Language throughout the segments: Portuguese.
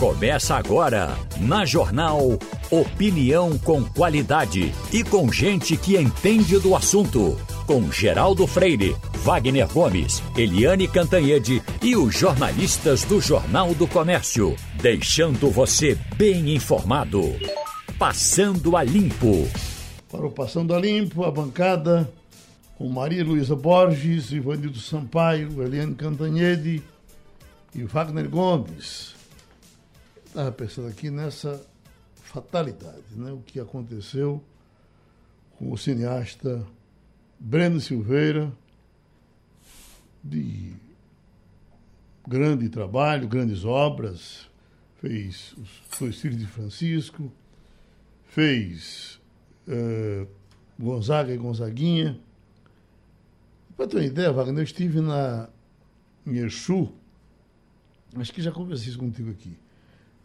Começa agora, na Jornal Opinião com qualidade e com gente que entende do assunto. Com Geraldo Freire, Wagner Gomes, Eliane Cantanhede e os jornalistas do Jornal do Comércio. Deixando você bem informado. Passando a Limpo. Para o Passando a Limpo, a bancada com Maria Luísa Borges, Ivanildo Sampaio, Eliane Cantanhede e Wagner Gomes. Estava pensando aqui nessa fatalidade, né? o que aconteceu com o cineasta Breno Silveira, de grande trabalho, grandes obras, fez Os Filhos de Francisco, fez uh, Gonzaga e Gonzaguinha. Para ter uma ideia, Wagner, eu estive na, em Exu, acho que já conversei isso contigo aqui.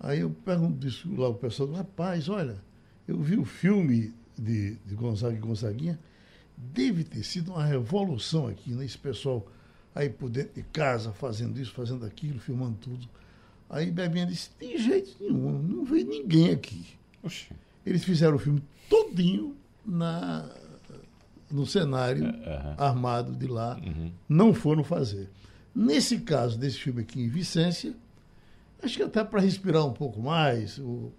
Aí eu pergunto isso lá ao pessoal, rapaz, olha, eu vi o filme de, de Gonzaga e Gonzaguinha, deve ter sido uma revolução aqui, né? Esse pessoal aí por dentro de casa, fazendo isso, fazendo aquilo, filmando tudo. Aí Bebinha disse, de jeito nenhum, não veio ninguém aqui. Oxi. Eles fizeram o filme todinho na, no cenário uhum. armado de lá, uhum. não foram fazer. Nesse caso desse filme aqui em Vicência, acho que até para respirar um pouco mais, o,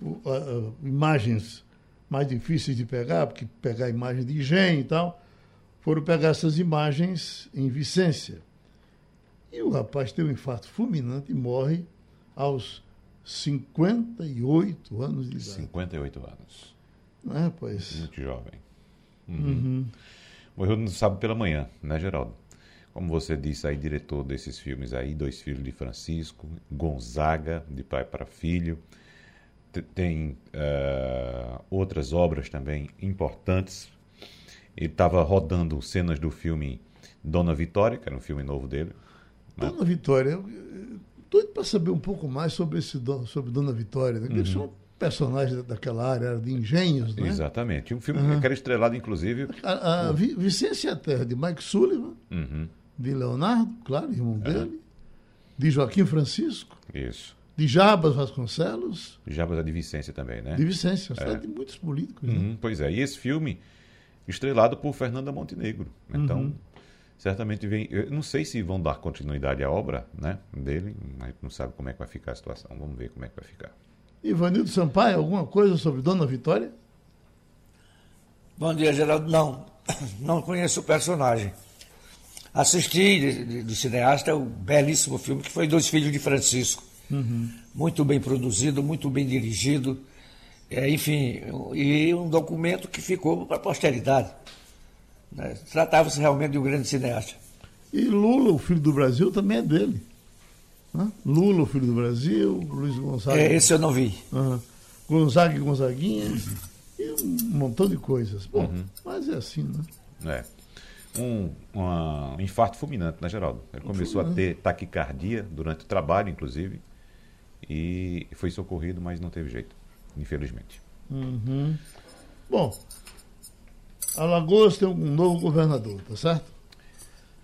o, a, imagens mais difíceis de pegar, porque pegar imagem de engenho e tal, foram pegar essas imagens em Vicência. E o rapaz teve um infarto fulminante e morre aos 58 anos de idade. 58 anos. Não é, rapaz? Muito jovem. Uhum. Uhum. Morreu no sábado pela manhã, né, Geraldo? Como você disse aí, diretor desses filmes aí, Dois Filhos de Francisco, Gonzaga, de pai para filho. Tem uh, outras obras também importantes. Ele estava rodando cenas do filme Dona Vitória, que era um filme novo dele. Né? Dona Vitória, doido para saber um pouco mais sobre, esse, sobre Dona Vitória. Né? Uhum. São personagens daquela área, era de engenhos, né? Exatamente. Um filme uhum. que era estrelado, inclusive... A, a Vicência Terra, de Mike Sullivan. Uhum de Leonardo, claro, irmão é. dele, de Joaquim Francisco. Isso. De Jabas Vasconcelos. Jabas é de Vicência também, né? De Vicência, é. de muitos políticos. Né? Uhum, né? Pois é, e esse filme, estrelado por Fernanda Montenegro. Então, uhum. certamente vem. Eu não sei se vão dar continuidade à obra né, dele, a gente não sabe como é que vai ficar a situação. Vamos ver como é que vai ficar. Ivanildo Sampaio, alguma coisa sobre Dona Vitória? Bom dia, Geraldo. Não, não conheço o personagem. Assisti do cineasta o belíssimo filme que foi Dois Filhos de Francisco. Uhum. Muito bem produzido, muito bem dirigido. É, enfim, e um documento que ficou para a posteridade. Né? Tratava-se realmente de um grande cineasta. E Lula, o filho do Brasil, também é dele. Né? Lula, o filho do Brasil, Luiz Gonzaga. É, esse eu não vi. Uhum. Gonzaga e Gonzaguinha, uhum. e um montão de coisas. Bom, uhum. mas é assim, né? É um, um infarto fulminante, né, Geraldo? Ele começou a ter taquicardia durante o trabalho, inclusive, e foi socorrido, mas não teve jeito, infelizmente. Uhum. Bom, Alagoas tem um novo governador, tá certo?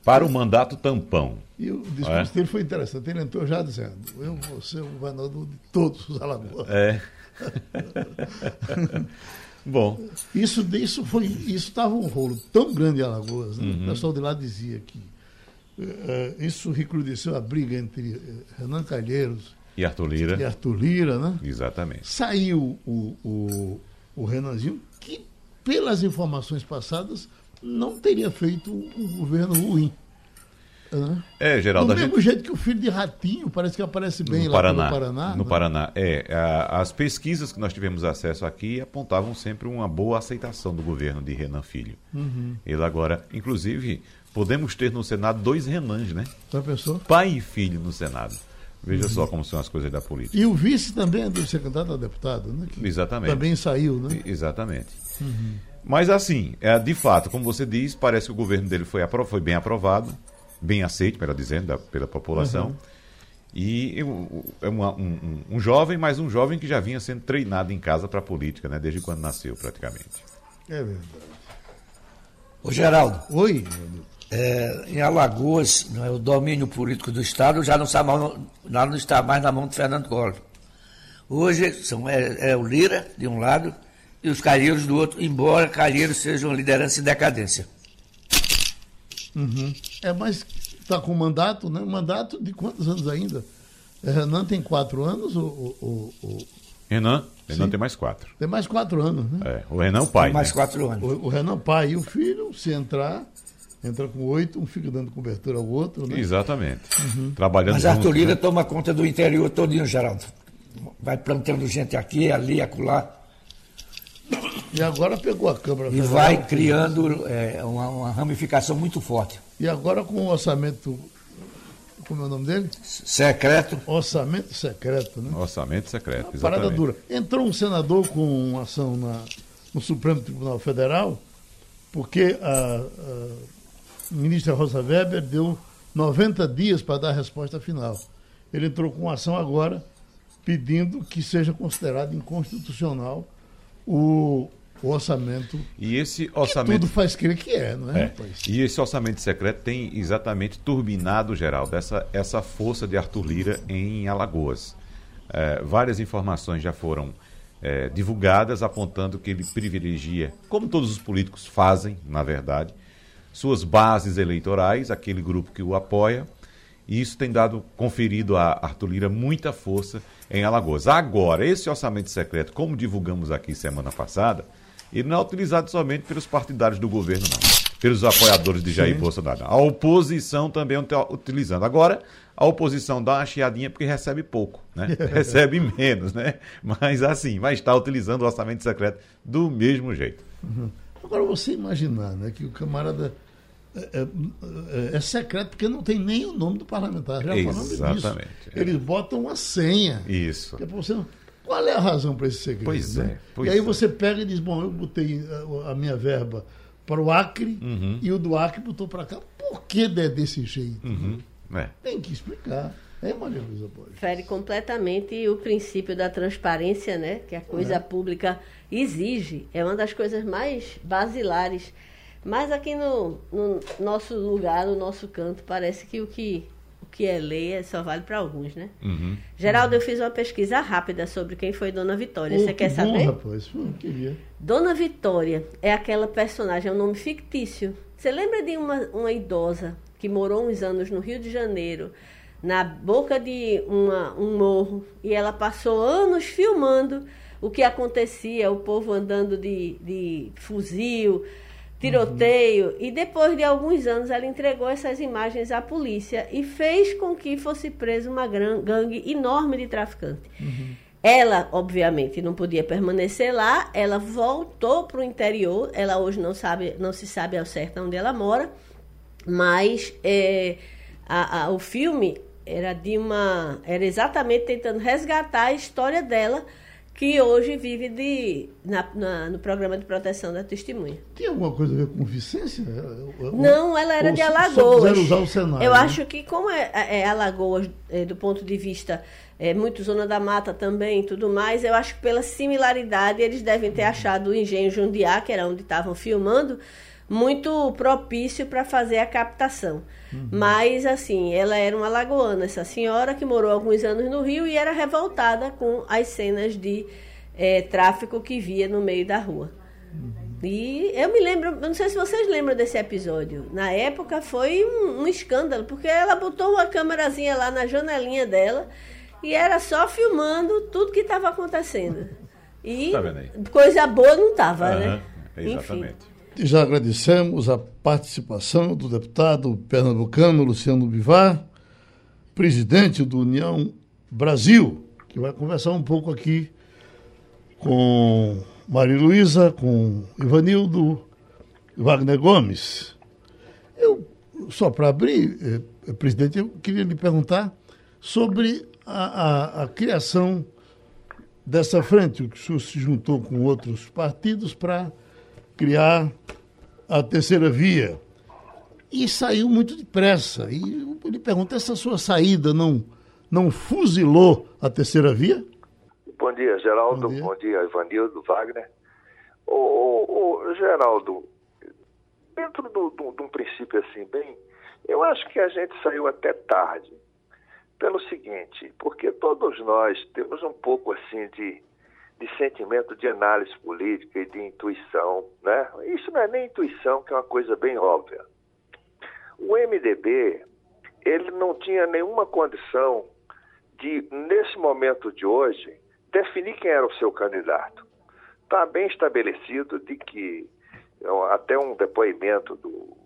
Para o mandato tampão. E o discurso é? dele foi interessante. Ele entrou já dizendo: Eu vou ser o governador de todos os Alagoas. É. Bom. Isso, isso foi, isso estava um rolo tão grande em Alagoas. Né? Uhum. O pessoal de lá dizia que uh, isso recrudesceu a briga entre uh, Renan Calheiros e Arthur Lira. E Arthur Lira, né? Exatamente. Saiu o, o, o Renanzinho, que, pelas informações passadas, não teria feito um governo ruim. É, Geraldo. Do mesmo gente... jeito que o filho de Ratinho parece que aparece bem no lá Paraná, no Paraná. No né? Paraná, é. A, as pesquisas que nós tivemos acesso aqui apontavam sempre uma boa aceitação do governo de Renan Filho. Uhum. Ele agora, inclusive, podemos ter no Senado dois Renans, né? Já pensou? Pai e filho no Senado. Veja uhum. só como são as coisas da política. E o vice também é do secretário a deputado, né? Que Exatamente. Também saiu, né? Exatamente. Uhum. Mas assim, é, de fato, como você diz, parece que o governo dele foi, foi bem aprovado bem aceito, melhor dizendo, da, pela população. Uhum. E é uma, um, um, jovem, mas um jovem que já vinha sendo treinado em casa para a política, né? Desde quando nasceu, praticamente. É verdade. Ô, Geraldo. Oi. é, em Alagoas, é, o domínio político do Estado já não, está mais, não está mais na mão de Fernando Collor. Hoje são, é, é, o Lira, de um lado, e os Calheiros do outro, embora Calheiros sejam liderança em decadência. Uhum. É, mas está com mandato, né? Mandato de quantos anos ainda? É, Renan tem quatro anos ou. ou, ou... Renan? Renan Sim. tem mais quatro. Tem mais quatro anos, né? É, o Renan é o pai. Tem mais né? quatro anos. O, o Renan pai e o filho, se entrar, entra com oito, um fica dando cobertura ao outro, né? Exatamente. Uhum. Trabalhando Mas Arthur Lira né? toma conta do interior todinho, Geraldo. Vai plantando gente aqui, ali, acolá. E agora pegou a Câmara E vai criando é, uma, uma, ramificação muito forte. E agora com o orçamento. Como é o nome dele? Secreto. Orçamento secreto, né? Orçamento secreto, exatamente. Parada dura. Entrou um senador com uma ação na, no Supremo Tribunal Federal, porque a, a ministra Rosa Weber deu 90 dias para dar a resposta final. Ele entrou com ação agora pedindo que seja considerado inconstitucional o, o orçamento. E esse orçamento. tudo faz crer que é, não é? é. E esse orçamento secreto tem exatamente turbinado, Geraldo, essa, essa força de Arthur Lira em Alagoas. É, várias informações já foram é, divulgadas apontando que ele privilegia, como todos os políticos fazem, na verdade, suas bases eleitorais, aquele grupo que o apoia, e isso tem dado, conferido a Arthur Lira muita força em Alagoas. Agora, esse orçamento secreto, como divulgamos aqui semana passada, ele não é utilizado somente pelos partidários do governo, não. Pelos apoiadores de Jair Sim. Bolsonaro. A oposição também está utilizando. Agora, a oposição dá uma chiadinha porque recebe pouco, né? recebe menos, né? Mas assim, vai estar utilizando o orçamento secreto do mesmo jeito. Uhum. Agora, você imaginar né, que o camarada é, é, é, secreto porque não tem nem o nome do parlamentar. Já Exatamente. É. Eles botam uma senha. Isso. É você, qual é a razão para esse segredo? Pois né? é. Pois e aí é. você pega e diz: bom, eu botei a, a minha verba para o Acre uhum. e o do Acre botou para cá. Por que é desse jeito? Uhum. É. Tem que explicar. É, Maria Luísa Pode. Fere completamente o princípio da transparência, né? Que a coisa é. pública exige. É uma das coisas mais basilares mas aqui no, no, nosso lugar, no nosso canto, parece que o que, que é lei só vale para alguns, né? Uhum. Geraldo, eu fiz uma pesquisa rápida sobre quem foi Dona Vitória. Você quer saber? Bom, rapaz. Hum, queria. Dona Vitória é aquela personagem, é um nome fictício. Você lembra de uma, uma idosa que morou uns anos no Rio de Janeiro, na boca de uma, um morro, e ela passou anos filmando o que acontecia, o povo andando de, de fuzil, tiroteio. Uhum. E depois de alguns anos, ela entregou essas imagens à polícia e fez com que fosse presa uma gangue enorme de traficantes. Uhum. Ela, obviamente, não podia permanecer lá. Ela voltou para o interior. Ela hoje não sabe, não se sabe ao certo onde ela mora, mas é, a, a, o filme era de uma, era exatamente tentando resgatar a história dela que hoje vive de, na, na, no programa de proteção da testemunha. Tem alguma coisa a ver com Vicência? Não, ela era Ou de Alagoas. usar o cenário, Eu né? acho que, como é, é, é Alagoas, é, do ponto de vista é, muito zona da mata também tudo mais, eu acho que pela similaridade eles devem ter achado o engenho Jundiá, que era onde estavam filmando, muito propício para fazer a captação. Uhum. Mas, assim, ela era uma lagoana, essa senhora que morou alguns anos no Rio e era revoltada com as cenas de é, tráfico que via no meio da rua. Uhum. E eu me lembro, eu não sei se vocês lembram desse episódio. Na época foi um, um escândalo, porque ela botou uma câmerazinha lá na janelinha dela e era só filmando tudo que estava acontecendo. E tá coisa boa não estava, uhum, né? Exatamente. Enfim. Já agradecemos a participação do deputado pernambucano Luciano Bivar, presidente do União Brasil, que vai conversar um pouco aqui com Maria Luísa, com Ivanildo Wagner Gomes. Eu, só para abrir, eh, presidente, eu queria lhe perguntar sobre a, a, a criação dessa frente, o que o senhor se juntou com outros partidos para criar a terceira via. E saiu muito depressa. E ele pergunta: essa sua saída não, não fuzilou a terceira via? Bom dia, Geraldo. Bom dia, Bom dia Ivanildo, Wagner. Ô, ô, ô, Geraldo, dentro de um princípio assim, bem, eu acho que a gente saiu até tarde. Pelo seguinte, porque todos nós temos um pouco assim de, de sentimento de análise política e de intuição, né? Isso não é nem intuição, que é uma coisa bem óbvia. O MDB, ele não tinha nenhuma condição de, nesse momento de hoje, definir quem era o seu candidato. Está bem estabelecido de que, até um depoimento do,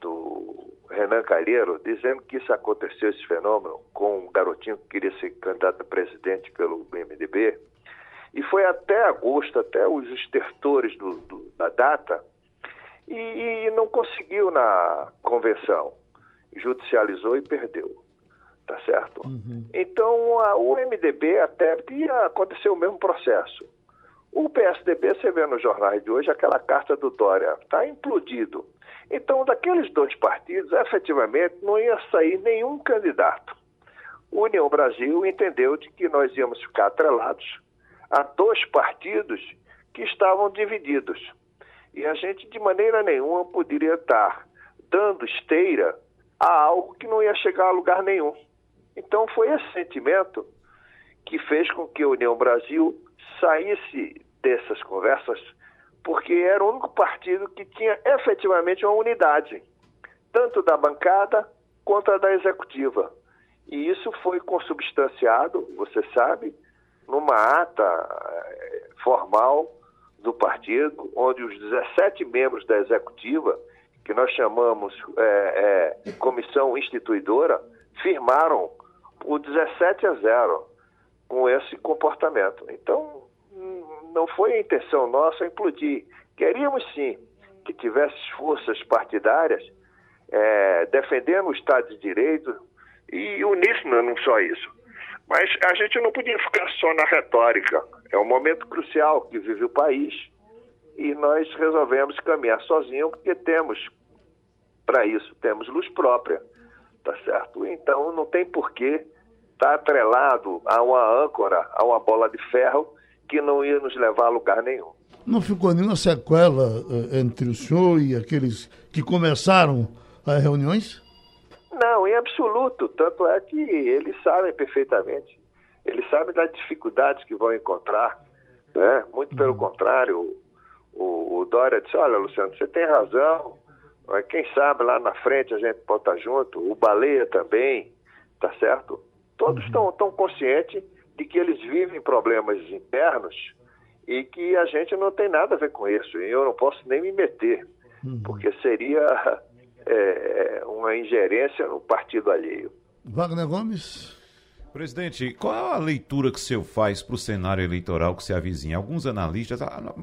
do Renan Calheiro, dizendo que isso aconteceu, esse fenômeno, com um garotinho que queria ser candidato a presidente pelo MDB, e foi até agosto, até os estertores do, do, da data, e, e não conseguiu na convenção. Judicializou e perdeu tá certo? Uhum. Então, a, o MDB até ia acontecer o mesmo processo. O PSDB, você vê nos jornais de hoje, aquela carta do Dória, está implodido. Então, daqueles dois partidos, efetivamente, não ia sair nenhum candidato. O União Brasil entendeu de que nós íamos ficar atrelados a dois partidos que estavam divididos. E a gente, de maneira nenhuma, poderia estar dando esteira a algo que não ia chegar a lugar nenhum. Então foi esse sentimento que fez com que a União Brasil saísse dessas conversas, porque era o único partido que tinha efetivamente uma unidade, tanto da bancada quanto da executiva. E isso foi consubstanciado, você sabe, numa ata eh, formal do partido, onde os 17 membros da executiva, que nós chamamos é, é, comissão instituidora, firmaram por 17 a 0 com esse comportamento. Então, não foi a intenção nossa implodir. Queríamos sim que tivesse forças partidárias é, defendendo o Estado de Direito e uníssono, não só isso. Mas a gente não podia ficar só na retórica. É um momento crucial que vive o país e nós resolvemos caminhar sozinhos porque temos, para isso, temos luz própria tá certo? Então não tem porquê estar tá atrelado a uma âncora, a uma bola de ferro que não ia nos levar a lugar nenhum. Não ficou nenhuma sequela uh, entre o senhor e aqueles que começaram as reuniões? Não, em absoluto. Tanto é que eles sabem perfeitamente. Eles sabem das dificuldades que vão encontrar. Né? Muito pelo uhum. contrário, o, o Dória disse, olha, Luciano, você tem razão, quem sabe lá na frente a gente pode estar junto, o Baleia também, tá certo? Todos estão uhum. tão conscientes de que eles vivem problemas internos e que a gente não tem nada a ver com isso. E eu não posso nem me meter, uhum. porque seria é, uma ingerência no partido alheio. Wagner Gomes? Presidente, qual é a leitura que o senhor faz para o cenário eleitoral que se avizinha? Alguns analistas,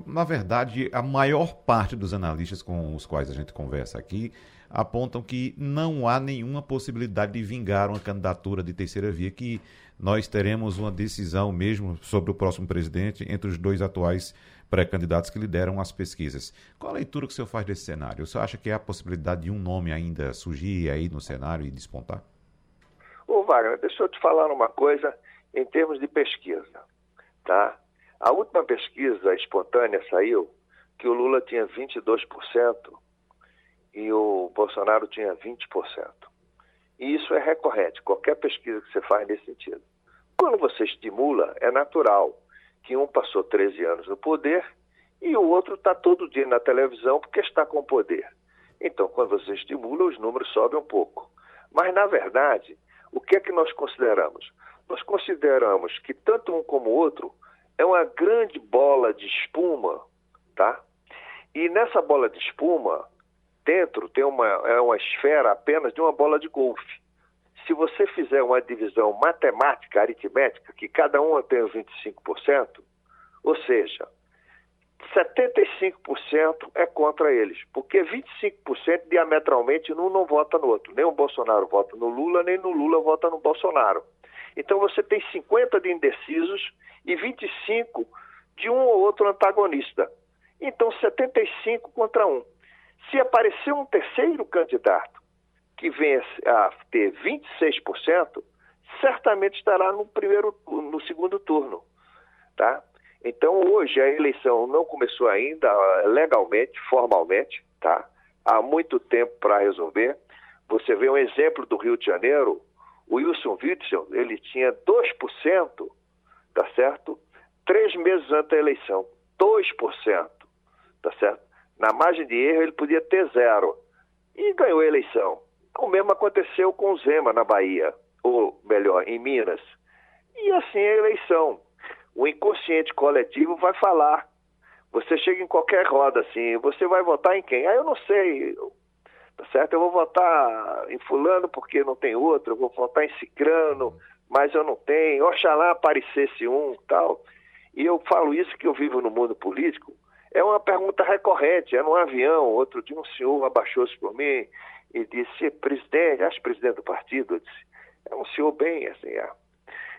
na verdade, a maior parte dos analistas com os quais a gente conversa aqui, apontam que não há nenhuma possibilidade de vingar uma candidatura de terceira via, que nós teremos uma decisão mesmo sobre o próximo presidente entre os dois atuais pré-candidatos que lideram as pesquisas. Qual a leitura que o senhor faz desse cenário? O senhor acha que há a possibilidade de um nome ainda surgir aí no cenário e despontar? Ô Wagner, deixa eu te falar uma coisa em termos de pesquisa, tá? A última pesquisa espontânea saiu que o Lula tinha 22% e o Bolsonaro tinha 20%. E isso é recorrente, qualquer pesquisa que você faz nesse sentido. Quando você estimula, é natural que um passou 13 anos no poder e o outro está todo dia na televisão porque está com poder. Então, quando você estimula, os números sobem um pouco. Mas, na verdade, o que é que nós consideramos? Nós consideramos que tanto um como o outro é uma grande bola de espuma, tá? E nessa bola de espuma, dentro tem uma, é uma esfera apenas de uma bola de golfe. Se você fizer uma divisão matemática, aritmética, que cada uma tem 25%, ou seja, 75% é contra eles, porque 25% diametralmente um não vota no outro. Nem o Bolsonaro vota no Lula, nem no Lula vota no Bolsonaro. Então você tem 50 de indecisos e 25 de um ou outro antagonista. Então 75 contra 1. Se aparecer um terceiro candidato que venha a ter 26%, certamente estará no primeiro no segundo turno, tá? Então, hoje, a eleição não começou ainda legalmente, formalmente, tá? Há muito tempo para resolver. Você vê um exemplo do Rio de Janeiro, o Wilson Witzel, ele tinha 2%, tá certo? Três meses antes da eleição, 2%, tá certo? Na margem de erro ele podia ter zero e ganhou a eleição. O mesmo aconteceu com o Zema na Bahia, ou melhor, em Minas. E assim é a eleição. O inconsciente coletivo vai falar. Você chega em qualquer roda assim, você vai votar em quem? Ah, eu não sei. Tá certo? Eu vou votar em fulano porque não tem outro, eu vou votar em cicrano, mas eu não tenho. Oxalá aparecesse um, tal. E eu falo isso que eu vivo no mundo político. É uma pergunta recorrente. É num avião. Outro dia um senhor abaixou-se por mim e disse, presidente, acho presidente do partido, eu disse, é um senhor bem assim, é.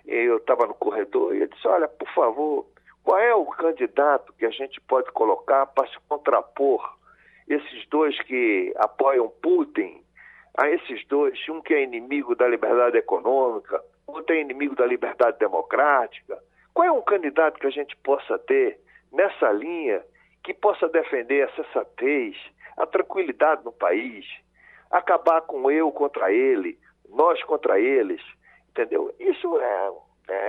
eu estava no corredor e ele disse, olha, por favor, qual é o candidato que a gente pode colocar para se contrapor esses dois que apoiam Putin, a esses dois, um que é inimigo da liberdade econômica, outro é inimigo da liberdade democrática. Qual é um candidato que a gente possa ter nessa linha que possa defender a sensatez, a tranquilidade no país, acabar com eu contra ele, nós contra eles, entendeu? Isso é,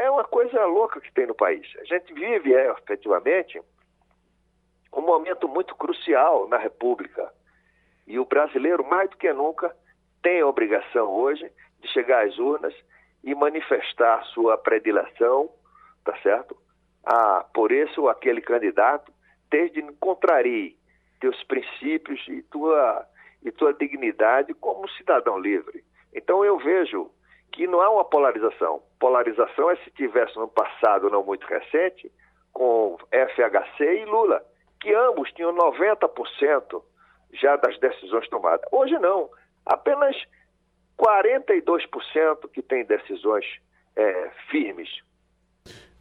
é uma coisa louca que tem no país. A gente vive, é, efetivamente, um momento muito crucial na República. E o brasileiro, mais do que nunca, tem a obrigação hoje de chegar às urnas e manifestar sua predileção, tá certo? Ah, por isso aquele candidato, desde contrarie teus princípios e tua e tua dignidade como cidadão livre. Então eu vejo que não há uma polarização. Polarização é se tivesse no passado não muito recente com FHC e Lula, que ambos tinham 90% já das decisões tomadas. Hoje não, apenas 42% que tem decisões é, firmes.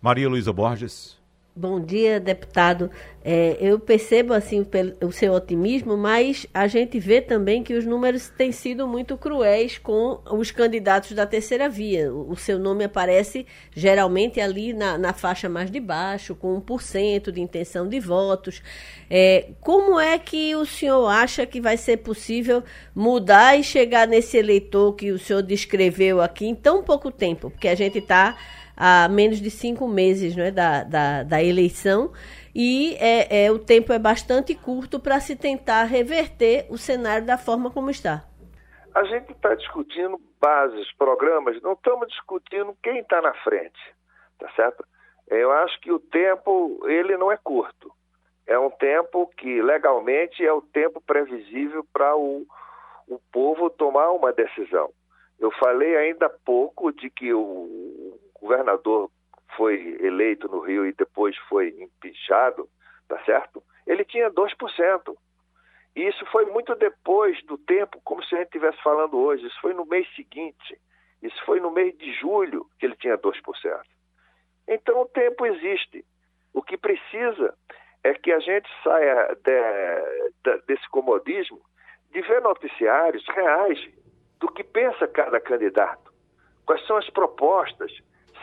Maria Luísa Borges. Bom dia, deputado. É, eu percebo assim o seu otimismo, mas a gente vê também que os números têm sido muito cruéis com os candidatos da terceira via. O, seu nome aparece geralmente ali na, na, faixa mais de baixo, com 1% de intenção de votos. É, como é que o senhor acha que vai ser possível mudar e chegar nesse eleitor que o senhor descreveu aqui em tão pouco tempo? Porque a gente está a menos de cinco meses né, da, da, da eleição e é, é, o tempo é bastante curto para se tentar reverter o cenário da forma como está. A gente está discutindo bases, programas, não estamos discutindo quem está na frente, tá certo? Eu acho que o tempo, ele não é curto. É um tempo que, legalmente, é o tempo previsível para o, o povo tomar uma decisão. Eu falei ainda há pouco de que o, governador foi eleito no Rio e depois foi empichado, tá certo? Ele tinha 2%. E isso foi muito depois do tempo, como se a gente estivesse falando hoje. Isso foi no mês seguinte. Isso foi no mês de julho que ele tinha 2%. Então o tempo existe. O que precisa é que a gente saia de, de, desse comodismo de ver noticiários reais do que pensa cada candidato. Quais são as propostas,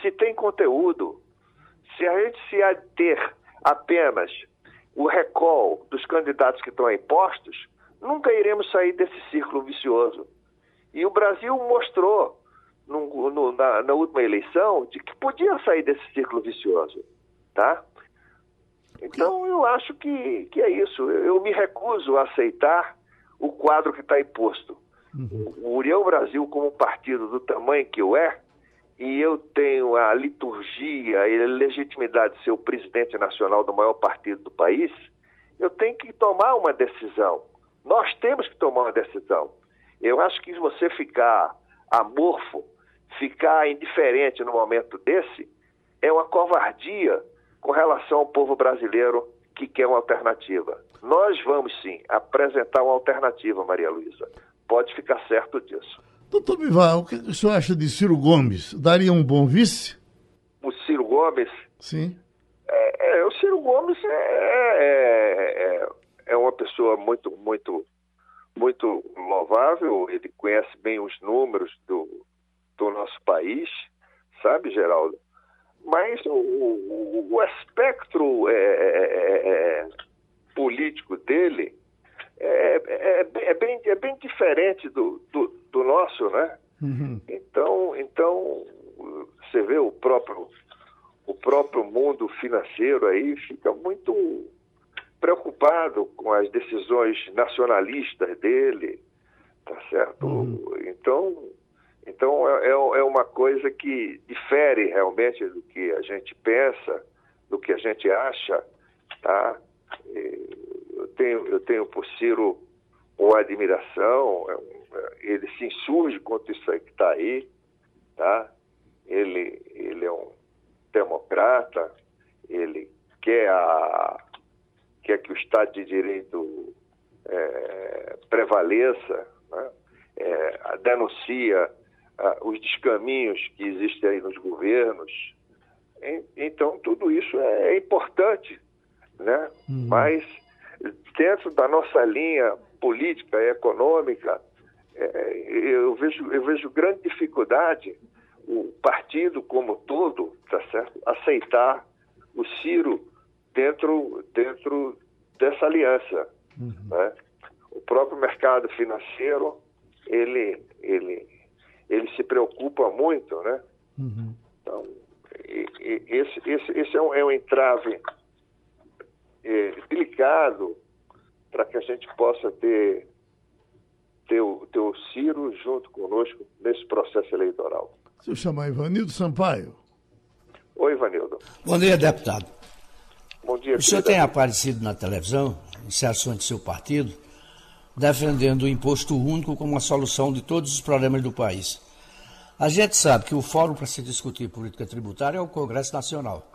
se tem conteúdo, se a gente se ater apenas o recall dos candidatos que estão impostos, nunca iremos sair desse círculo vicioso. E o Brasil mostrou no, no, na, na, última eleição de que podia sair desse círculo vicioso, tá? Então eu acho que, que é isso. Eu me recuso a aceitar o quadro que está imposto. Uhum. O União Brasil, como partido do tamanho que eu é, e eu tenho a liturgia e a legitimidade de ser o presidente nacional do maior partido do país, eu tenho que tomar uma decisão. Nós temos que tomar uma decisão. Eu acho que você ficar amorfo, ficar indiferente no momento desse, é uma covardia com relação ao povo brasileiro que quer uma alternativa. Nós vamos sim apresentar uma alternativa, Maria Luísa. Pode ficar certo disso. Doutor Bivar, o que o senhor acha de Ciro Gomes? Daria um bom vice? O Ciro Gomes? Sim. É, é, o Ciro Gomes é, é, é, é uma pessoa muito, muito, muito louvável. Ele conhece bem os números do, do nosso país, sabe, Geraldo? Mas o, o, o espectro é, é, é, político dele é, é, é, bem, é bem diferente do, do, do nosso, né? Uhum. Então, então, você vê o próprio, o próprio mundo financeiro aí fica muito preocupado com as decisões nacionalistas dele, tá certo? Uhum. Então, então é, é, é uma coisa que difere realmente do que a gente pensa, do que a gente acha, tá? Eu tenho, eu tenho por Ciro uma admiração, é ele se insurge contra isso aí que está aí, tá? Ele, ele é um democrata, ele quer, a, quer que o Estado de Direito é, prevaleça, né? é, denuncia os descaminhos que existem aí nos governos. então, tudo isso é, é importante, né? Uhum. Mas, dentro da nossa linha política e econômica, é, eu, vejo, eu vejo grande dificuldade o partido como todo, tá certo, aceitar o Ciro dentro, dentro dessa aliança. Uhum. Né? O próprio mercado financeiro, ele, ele, ele se preocupa muito, né? Uhum. Então, esse, esse, esse é, um, é um entrave é, delicado para que a gente possa ter ter o, ter o Ciro junto conosco nesse processo eleitoral. Se eu chamar Ivanildo Sampaio. Oi, Ivanildo. Bom dia, deputado. Bom dia. O senhor tem aparecido na televisão, em sessões de seu partido, defendendo o imposto único como a solução de todos os problemas do país. A gente sabe que o fórum para se discutir política tributária é o Congresso Nacional.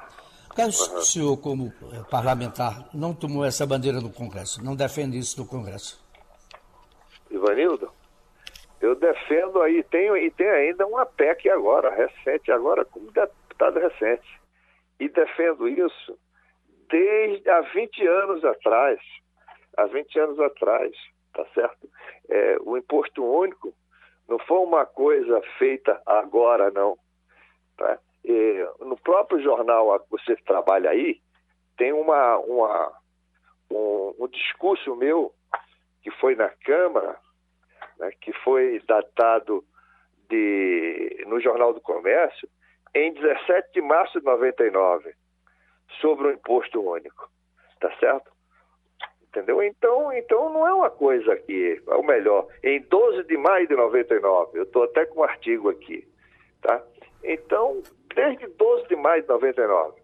Que uhum. o senhor, como eh, parlamentar, não tomou essa bandeira no Congresso, não defende isso no Congresso? Ivanildo, eu defendo aí, tenho, e tem ainda uma PEC agora, recente, agora como deputado recente. E defendo isso desde há 20 anos atrás. Há 20 anos atrás, tá certo? É, o imposto único não foi uma coisa feita agora, não. Tá? E, no próprio jornal que você trabalha aí, tem uma, uma, um, um discurso meu que foi na Câmara, né, que foi datado de, no Jornal do Comércio em 17 de março de 99, sobre o imposto único. Tá certo? Entendeu? Então, então não é uma coisa que, ou melhor, em 12 de maio de 99, eu estou até com um artigo aqui, tá? Então, desde 12 de maio de 99.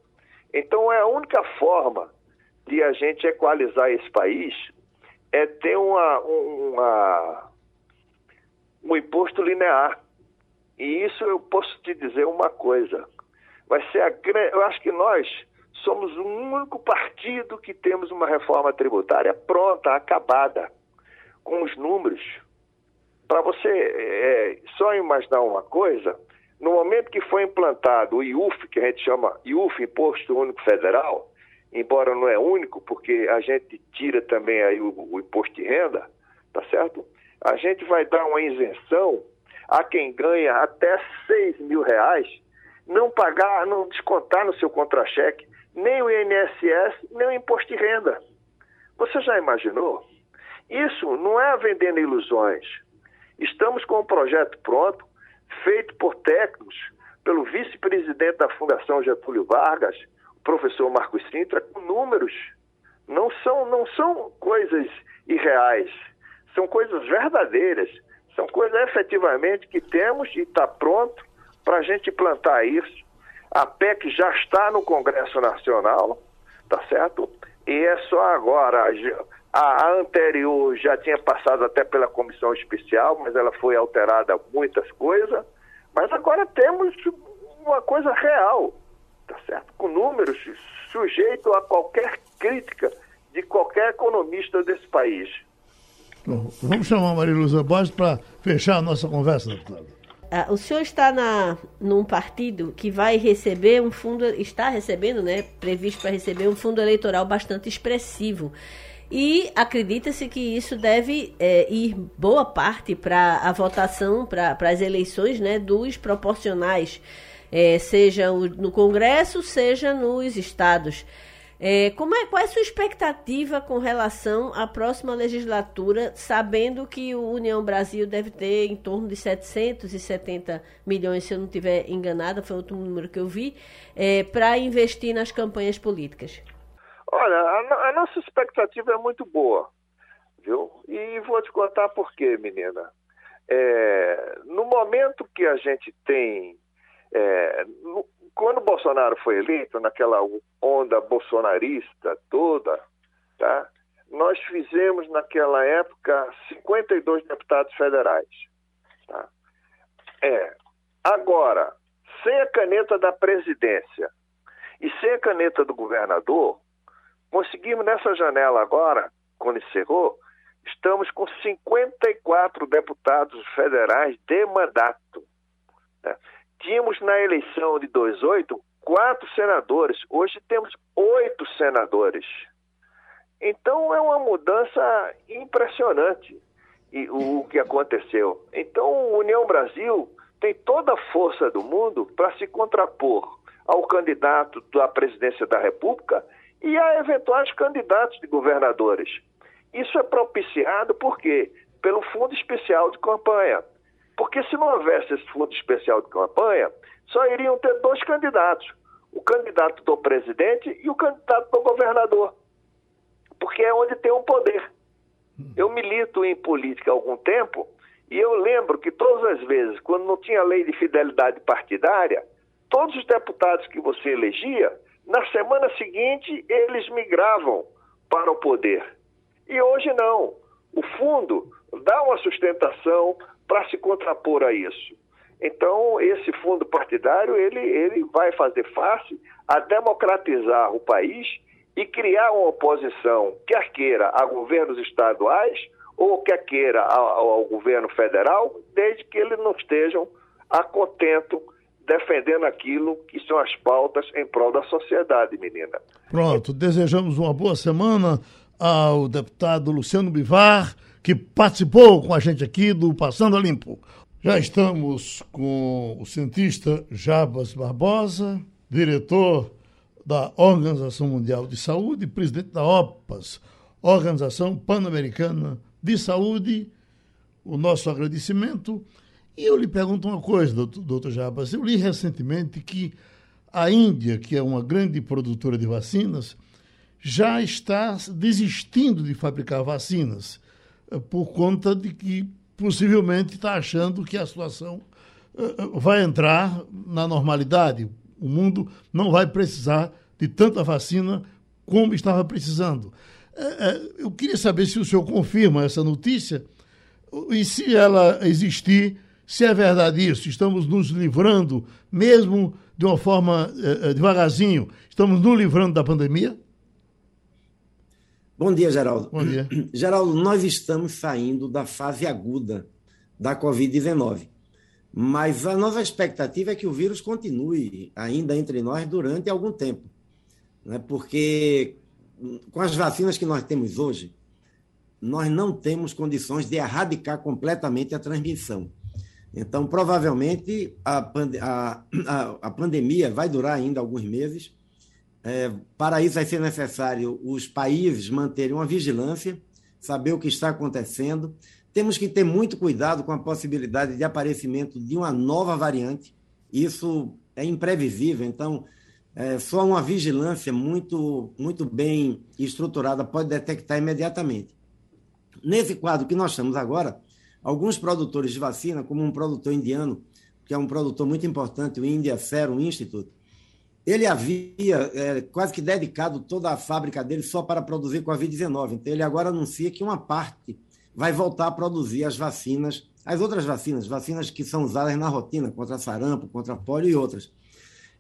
Então, é a única forma de a gente equalizar esse país é ter uma, uma, um imposto linear. E isso eu posso te dizer uma coisa. Vai ser a, eu acho que nós somos o único partido que temos uma reforma tributária pronta, acabada, com os números. Para você é, só imaginar uma coisa, no momento que foi implantado o IUF, que a gente chama IUF, Imposto Único Federal, embora não é único, porque a gente tira também aí o, o imposto de renda, tá certo? A gente vai dar uma isenção a quem ganha até 6 mil reais, não pagar, não descontar no seu contra-cheque nem o INSS, nem o imposto de renda. Você já imaginou? Isso não é vendendo ilusões. Estamos com um projeto pronto, feito por técnicos, pelo vice-presidente da Fundação Getúlio Vargas, professor Marcos Sintra com números. Não são, não são coisas irreais, são coisas verdadeiras, são coisas efetivamente que temos e está pronto para a gente plantar isso. A PEC já está no Congresso Nacional, tá certo? E é só agora. A anterior já tinha passado até pela comissão especial, mas ela foi alterada muitas coisas. Mas agora temos uma coisa real tá certo? Com números sujeito a qualquer crítica de qualquer economista desse país. Bom, vamos chamar a Maria Luza Borges para fechar a nossa conversa, deputado. Ah, o senhor está na, num partido que vai receber um fundo, está recebendo, né, previsto para receber um fundo eleitoral bastante expressivo. E acredita-se que isso deve é, ir boa parte para a votação, para as eleições né, dos proporcionais é, seja no Congresso, seja nos estados. É, como é, qual é a sua expectativa com relação à próxima legislatura, sabendo que o União Brasil deve ter em torno de 770 milhões, se eu não estiver enganada, foi outro número que eu vi, é, para investir nas campanhas políticas? Olha, a, a, nossa expectativa é muito boa, viu? E vou te contar por quê, menina. É, no momento que a gente tem é, no, quando Bolsonaro foi eleito, naquela onda bolsonarista toda, tá? nós fizemos naquela época 52 deputados federais. Tá? É. Agora, sem a caneta da presidência e sem a caneta do governador, conseguimos nessa janela agora, quando encerrou, estamos com 54 deputados federais de mandato. Né? Tínhamos na eleição de 2008 quatro senadores, hoje temos oito senadores. Então é uma mudança impressionante e o que aconteceu. Então a União Brasil tem toda a força do mundo para se contrapor ao candidato da presidência da República e a eventuais candidatos de governadores. Isso é propiciado por quê? Pelo Fundo Especial de Campanha. Porque se não houvesse esse fundo especial de campanha, só iriam ter dois candidatos: o candidato do presidente e o candidato do governador. Porque é onde tem o um poder. Eu milito em política há algum tempo e eu lembro que todas as vezes, quando não tinha lei de fidelidade partidária, todos os deputados que você elegia, na semana seguinte eles migravam para o poder. E hoje não. O fundo dá uma sustentação, para se contrapor a isso. Então, esse fundo partidário, ele, ele vai fazer face a democratizar o país e criar uma oposição, quer queira a governos estaduais ou quer queira ao, ao governo federal, desde que eles não estejam a contento defendendo aquilo que são as pautas em prol da sociedade, menina. Pronto, desejamos uma boa semana ao deputado Luciano Bivar que participou com a gente aqui do Passando a Limpo. Já estamos com o cientista Jabas Barbosa, diretor da Organização Mundial de Saúde, presidente da OPAS, Organização Pan-Americana de Saúde. O nosso agradecimento. E eu lhe pergunto uma coisa, doutor, doutor Jabas. Eu li recentemente que a Índia, que é uma grande produtora de vacinas, já está desistindo de fabricar vacinas eh, por conta de que possivelmente está achando que a situação eh, eh, vai entrar na normalidade. O mundo não vai precisar de tanta vacina como estava precisando. Eu queria saber se o senhor confirma essa notícia e se ela existir, se é verdade isso. Estamos nos livrando, mesmo de uma forma devagarzinho, estamos nos livrando da pandemia? Bom dia, Geraldo. Bom dia. Geraldo, nós estamos saindo da fase aguda da Covid-19. Mas a nossa expectativa é que o vírus continue ainda entre nós durante algum tempo. Né? Porque com as vacinas que nós temos hoje, nós não temos condições de erradicar completamente a transmissão. Então, provavelmente, a, pande a, a, a pandemia vai durar ainda alguns meses é, para isso vai ser necessário os países manterem uma vigilância, saber o que está acontecendo. Temos que ter muito cuidado com a possibilidade de aparecimento de uma nova variante. Isso é imprevisível, então é, só uma vigilância muito, muito bem estruturada pode detectar imediatamente. Nesse quadro que nós estamos agora, alguns produtores de vacina, como um produtor indiano, que é um produtor muito importante, o India Serum Institute, ele havia é, quase que dedicado toda a fábrica dele só para produzir Covid-19. Então, ele agora anuncia que uma parte vai voltar a produzir as vacinas, as outras vacinas, vacinas que são usadas na rotina, contra sarampo, contra polio e outras.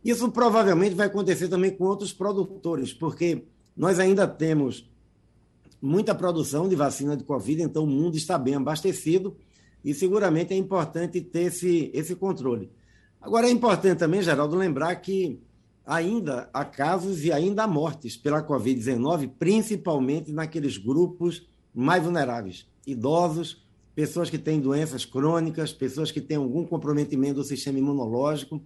Isso provavelmente vai acontecer também com outros produtores, porque nós ainda temos muita produção de vacina de Covid, então o mundo está bem abastecido e seguramente é importante ter esse, esse controle. Agora, é importante também, Geraldo, lembrar que ainda há casos e ainda há mortes pela Covid-19, principalmente naqueles grupos mais vulneráveis: idosos, pessoas que têm doenças crônicas, pessoas que têm algum comprometimento do sistema imunológico.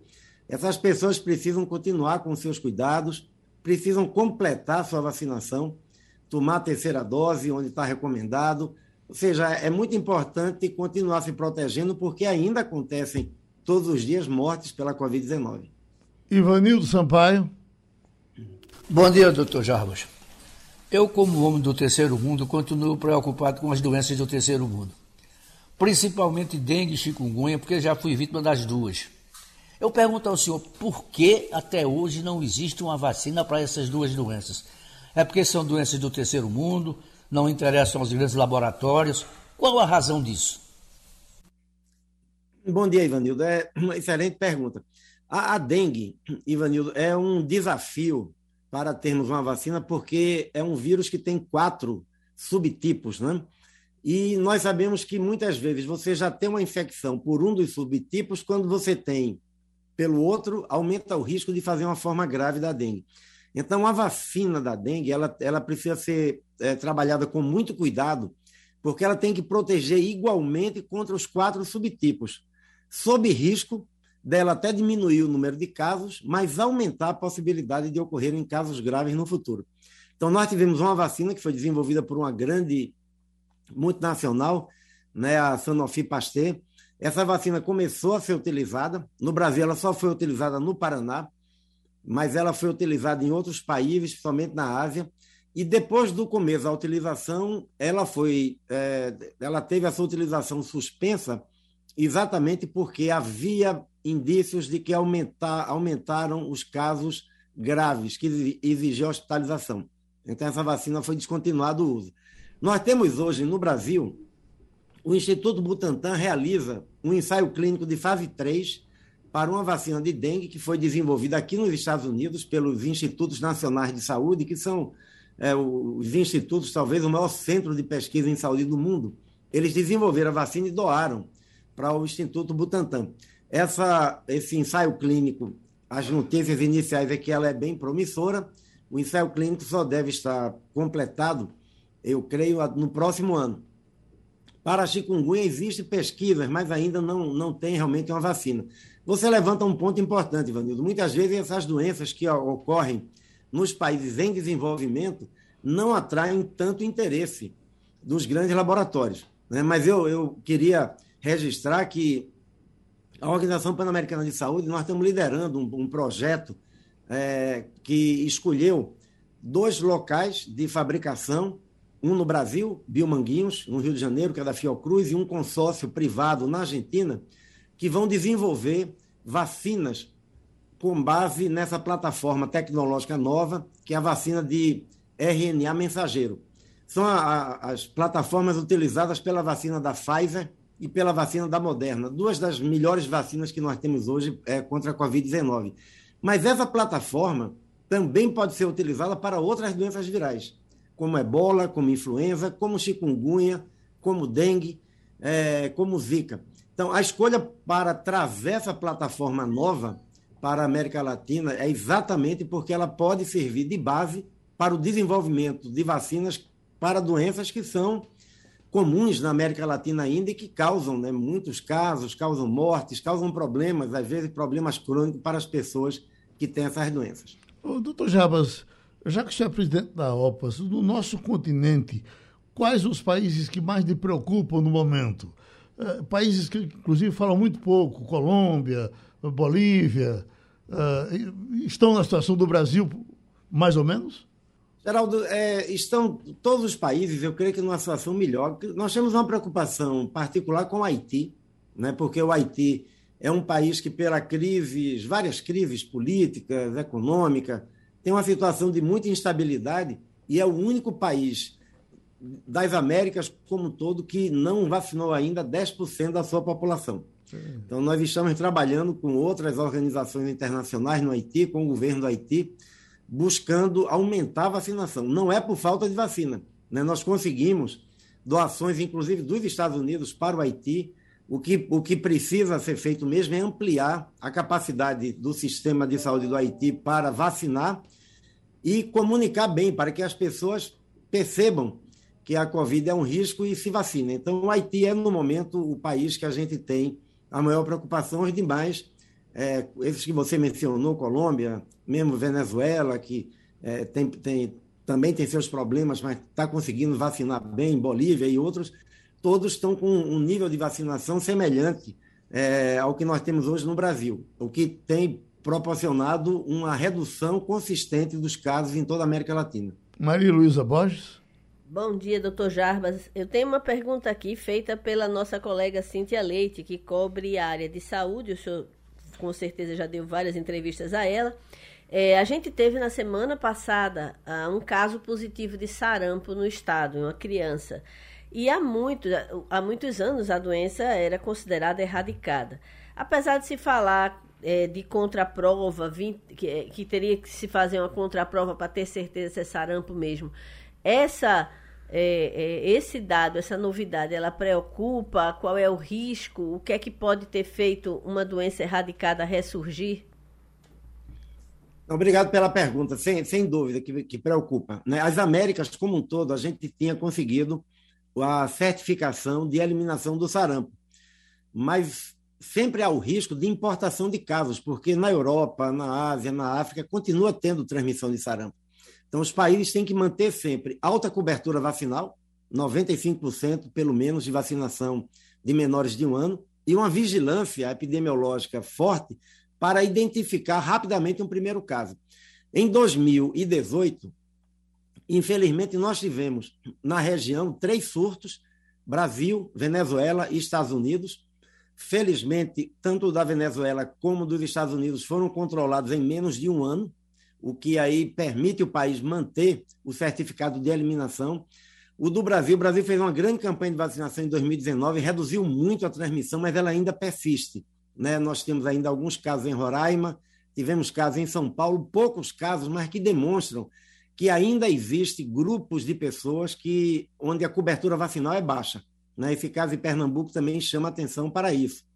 Essas pessoas precisam continuar com seus cuidados, precisam completar sua vacinação, tomar a terceira dose, onde está recomendado. Ou seja, é muito importante continuar se protegendo, porque ainda acontecem todos os dias mortes pela Covid-19. Ivanildo Sampaio. Bom dia, doutor Jarbas. Eu, como homem do terceiro mundo, continuo preocupado com as doenças do terceiro mundo. Principalmente dengue e chikungunya, porque já fui vítima das duas. Eu pergunto ao senhor por que até hoje não existe uma vacina para essas duas doenças. É porque são doenças do terceiro mundo, não interessam aos grandes laboratórios. Qual a razão disso? Bom dia, Ivanildo. É uma excelente pergunta. A, a dengue, Ivanildo, é um desafio para termos uma vacina, porque é um vírus que tem quatro subtipos, né? E nós sabemos que muitas vezes você já tem uma infecção por um dos subtipos quando você tem pelo outro, aumenta o risco de fazer uma forma grave da dengue. Então, a vacina da dengue, ela, ela precisa ser é, trabalhada com muito cuidado, porque ela tem que proteger igualmente contra os quatro subtipos, sob risco dela até diminuir o número de casos, mas aumentar a possibilidade de ocorrerem casos graves no futuro. Então, nós tivemos uma vacina que foi desenvolvida por uma grande multinacional, né, a Sanofi Pasteur, essa vacina começou a ser utilizada. No Brasil, ela só foi utilizada no Paraná, mas ela foi utilizada em outros países, principalmente na Ásia. E depois do começo da utilização, ela foi, é, ela teve a sua utilização suspensa, exatamente porque havia indícios de que aumentar, aumentaram os casos graves que exigiam hospitalização. Então essa vacina foi descontinuado o uso. Nós temos hoje no Brasil o Instituto Butantan realiza um ensaio clínico de fase 3 para uma vacina de dengue que foi desenvolvida aqui nos Estados Unidos pelos Institutos Nacionais de Saúde, que são é, os institutos, talvez o maior centro de pesquisa em saúde do mundo. Eles desenvolveram a vacina e doaram para o Instituto Butantan. Essa, esse ensaio clínico, as notícias iniciais é que ela é bem promissora. O ensaio clínico só deve estar completado, eu creio, no próximo ano. Para a chikungunya existem pesquisas, mas ainda não, não tem realmente uma vacina. Você levanta um ponto importante, Ivanildo. Muitas vezes essas doenças que ocorrem nos países em desenvolvimento não atraem tanto interesse dos grandes laboratórios. Né? Mas eu, eu queria registrar que a Organização Pan-Americana de Saúde, nós estamos liderando um, um projeto é, que escolheu dois locais de fabricação um no Brasil, Biomanguinhos, no Rio de Janeiro, que é da Fiocruz, e um consórcio privado na Argentina, que vão desenvolver vacinas com base nessa plataforma tecnológica nova, que é a vacina de RNA mensageiro. São a, a, as plataformas utilizadas pela vacina da Pfizer e pela vacina da Moderna, duas das melhores vacinas que nós temos hoje é, contra a Covid-19. Mas essa plataforma também pode ser utilizada para outras doenças virais como ebola, como influenza, como chikungunya, como dengue, é, como zika. Então, a escolha para trazer essa plataforma nova para a América Latina é exatamente porque ela pode servir de base para o desenvolvimento de vacinas para doenças que são comuns na América Latina ainda e que causam né, muitos casos, causam mortes, causam problemas, às vezes problemas crônicos para as pessoas que têm essas doenças. Ô, doutor Jabas, já que você é presidente da OPAS, no nosso continente, quais os países que mais lhe preocupam no momento? É, países que, inclusive, falam muito pouco, Colômbia, Bolívia, é, estão na situação do Brasil, mais ou menos? Geraldo, é, estão todos os países, eu creio que numa situação melhor. Nós temos uma preocupação particular com o Haiti, né, porque o Haiti é um país que, pela crise, várias crises políticas, econômicas, tem uma situação de muita instabilidade e é o único país das Américas como um todo que não vacinou ainda 10% da sua população. Então, nós estamos trabalhando com outras organizações internacionais no Haiti, com o governo do Haiti, buscando aumentar a vacinação. Não é por falta de vacina. Né? Nós conseguimos doações, inclusive dos Estados Unidos, para o Haiti. O que, o que precisa ser feito mesmo é ampliar a capacidade do sistema de saúde do Haiti para vacinar e comunicar bem para que as pessoas percebam que a Covid é um risco e se vacinem. Então, o Haiti é, no momento, o país que a gente tem a maior preocupação. Os demais, é, esses que você mencionou, Colômbia, mesmo Venezuela, que é, tem, tem, também tem seus problemas, mas está conseguindo vacinar bem, Bolívia e outros, todos estão com um nível de vacinação semelhante é, ao que nós temos hoje no Brasil, o que tem proporcionado uma redução consistente dos casos em toda a América Latina. Maria Luísa Borges. Bom dia, doutor Jarbas. Eu tenho uma pergunta aqui feita pela nossa colega Cíntia Leite, que cobre a área de saúde. O senhor, com certeza, já deu várias entrevistas a ela. É, a gente teve na semana passada uh, um caso positivo de sarampo no estado, em uma criança. E há, muito, há muitos anos a doença era considerada erradicada. Apesar de se falar é, de contraprova, que, que teria que se fazer uma contraprova para ter certeza se é sarampo mesmo, essa, é, é, esse dado, essa novidade, ela preocupa? Qual é o risco? O que é que pode ter feito uma doença erradicada ressurgir? Obrigado pela pergunta, sem, sem dúvida, que, que preocupa. Né? As Américas, como um todo, a gente tinha conseguido a certificação de eliminação do sarampo. Mas sempre há o risco de importação de casos, porque na Europa, na Ásia, na África, continua tendo transmissão de sarampo. Então, os países têm que manter sempre alta cobertura vacinal, 95% pelo menos de vacinação de menores de um ano, e uma vigilância epidemiológica forte para identificar rapidamente um primeiro caso. Em 2018, Infelizmente, nós tivemos na região três surtos: Brasil, Venezuela e Estados Unidos. Felizmente, tanto da Venezuela como dos Estados Unidos foram controlados em menos de um ano, o que aí permite o país manter o certificado de eliminação. O do Brasil, o Brasil fez uma grande campanha de vacinação em 2019, reduziu muito a transmissão, mas ela ainda persiste. Né? Nós temos ainda alguns casos em Roraima, tivemos casos em São Paulo, poucos casos, mas que demonstram que ainda existe grupos de pessoas que onde a cobertura vacinal é baixa. Né? Caso em Pernambuco também chama atenção para isso.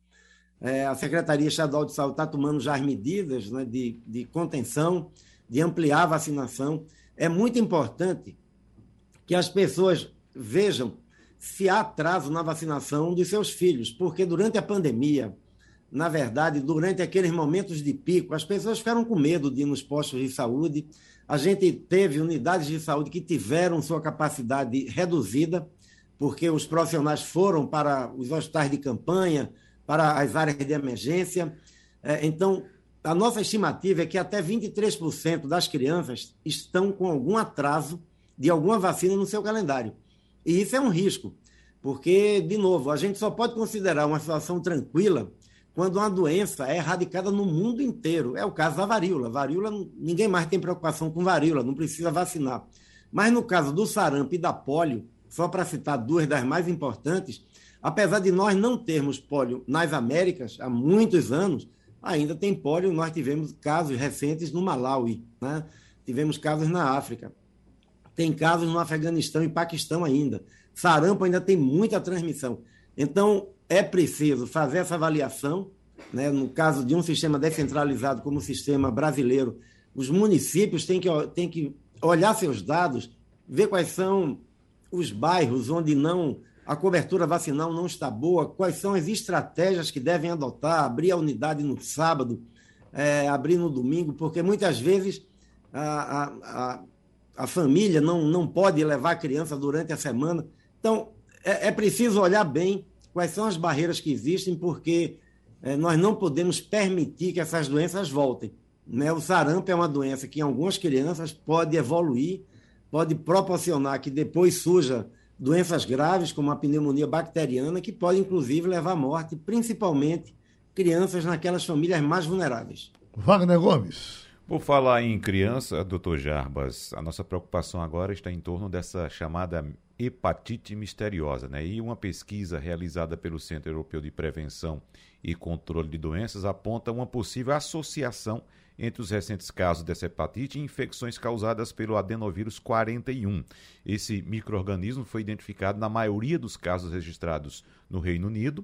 É, a Secretaria Estadual de Saúde está tomando já as medidas né, de, de contenção, de ampliar a vacinação. É muito importante que as pessoas vejam se há atraso na vacinação dos seus filhos, porque durante a pandemia, na verdade, durante aqueles momentos de pico, as pessoas ficaram com medo de ir nos postos de saúde, a gente teve unidades de saúde que tiveram sua capacidade reduzida, porque os profissionais foram para os hospitais de campanha, para as áreas de emergência. É, então, a nossa estimativa é que até 23% das crianças estão com algum atraso de alguma vacina no seu calendário. E isso é um risco, porque, de novo, a gente só pode considerar uma situação tranquila quando uma doença é erradicada no mundo inteiro. É o caso da varíola. Varíola, ninguém mais tem preocupação com varíola, não precisa vacinar. Mas no caso do sarampo e da polio, só para citar duas das mais importantes, apesar de nós não termos polio nas Américas há muitos anos, ainda tem polio. Nós tivemos casos recentes no Malawi, né? tivemos casos na África, tem casos no Afeganistão e Paquistão ainda. Sarampo ainda tem muita transmissão. Então, é preciso fazer essa avaliação. Né? No caso de um sistema descentralizado como o sistema brasileiro, os municípios têm que, têm que olhar seus dados, ver quais são os bairros onde não a cobertura vacinal não está boa, quais são as estratégias que devem adotar, abrir a unidade no sábado, é, abrir no domingo, porque muitas vezes a, a, a, a, família não, não pode levar a criança durante a semana. Então, é, é preciso olhar bem quais são as barreiras que existem, porque é, nós não podemos permitir que essas doenças voltem. Né? O sarampo é uma doença que em algumas crianças pode evoluir, pode proporcionar que depois surja doenças graves, como a pneumonia bacteriana, que pode inclusive levar à morte, principalmente crianças naquelas famílias mais vulneráveis. Wagner Gomes. Por falar em criança, doutor Jarbas, a nossa preocupação agora está em torno dessa chamada hepatite misteriosa. Né? E uma pesquisa realizada pelo Centro Europeu de Prevenção e Controle de Doenças aponta uma possível associação entre os recentes casos dessa hepatite e infecções causadas pelo adenovírus 41. Esse microorganismo foi identificado na maioria dos casos registrados no Reino Unido,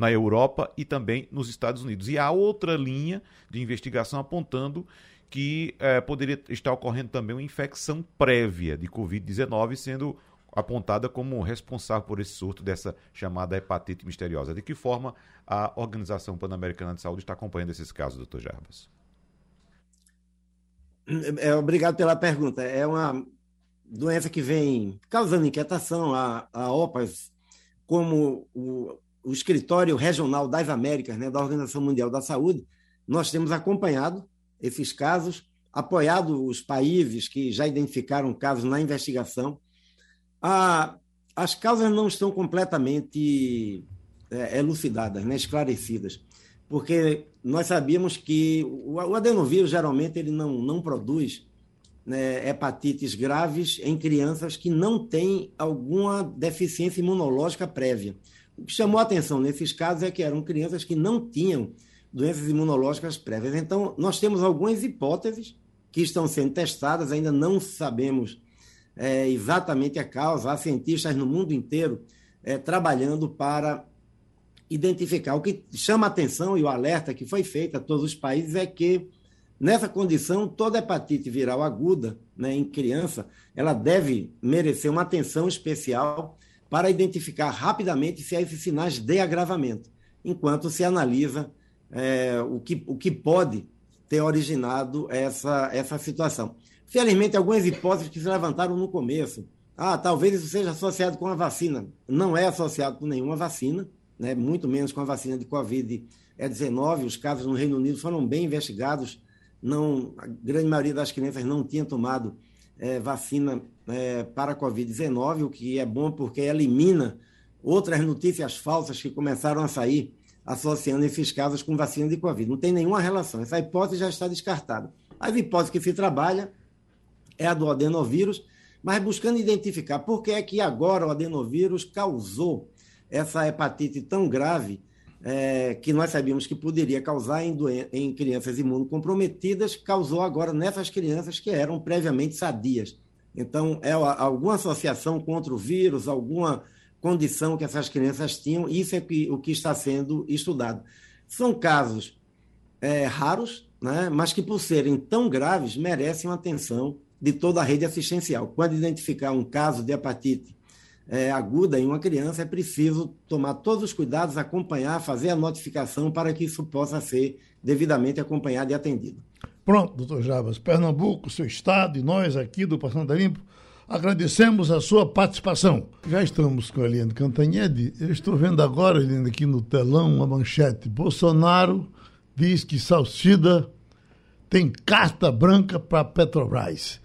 na Europa e também nos Estados Unidos. E há outra linha de investigação apontando que eh, poderia estar ocorrendo também uma infecção prévia de Covid-19, sendo apontada como responsável por esse surto dessa chamada hepatite misteriosa. De que forma a Organização Pan-Americana de Saúde está acompanhando esses casos, doutor Jarbas? É, obrigado pela pergunta. É uma doença que vem causando inquietação. A, a OPAS, como o, o escritório regional das Américas, né, da Organização Mundial da Saúde, nós temos acompanhado esses casos, apoiado os países que já identificaram casos na investigação. A, as causas não estão completamente é, elucidadas, né, esclarecidas, porque nós sabíamos que o, o adenovírus geralmente ele não, não produz né, hepatites graves em crianças que não têm alguma deficiência imunológica prévia. O que chamou a atenção nesses casos é que eram crianças que não tinham doenças imunológicas prévias. Então, nós temos algumas hipóteses que estão sendo testadas, ainda não sabemos é, exatamente a causa. Há cientistas no mundo inteiro é, trabalhando para identificar. O que chama a atenção e o alerta que foi feito a todos os países é que, nessa condição, toda hepatite viral aguda né, em criança, ela deve merecer uma atenção especial para identificar rapidamente se há esses sinais de agravamento, enquanto se analisa é, o, que, o que pode ter originado essa, essa situação. Felizmente, algumas hipóteses que se levantaram no começo. Ah, talvez isso seja associado com a vacina. Não é associado com nenhuma vacina, né? muito menos com a vacina de Covid-19. Os casos no Reino Unido foram bem investigados. Não, a grande maioria das crianças não tinha tomado é, vacina é, para a Covid-19, o que é bom porque elimina outras notícias falsas que começaram a sair associando esses casos com vacina de Covid. Não tem nenhuma relação. Essa hipótese já está descartada. As hipóteses que se trabalha é a do adenovírus, mas buscando identificar por que é que agora o adenovírus causou essa hepatite tão grave é, que nós sabíamos que poderia causar em, em crianças imunocomprometidas, causou agora nessas crianças que eram previamente sadias. Então, é alguma associação contra o vírus, alguma condição que essas crianças tinham, isso é o que está sendo estudado. São casos é, raros, né, mas que, por serem tão graves, merecem atenção de toda a rede assistencial. Quando identificar um caso de hepatite é, aguda em uma criança, é preciso tomar todos os cuidados, acompanhar, fazer a notificação para que isso possa ser devidamente acompanhado e atendido. Pronto, doutor Jabas. Pernambuco, seu estado e nós aqui do Passando a Limpo, agradecemos a sua participação. Já estamos com a Eliane Cantanhede. Eu estou vendo agora, Eliane, aqui no telão, uma manchete. Bolsonaro diz que Salcida tem carta branca para Petrobras.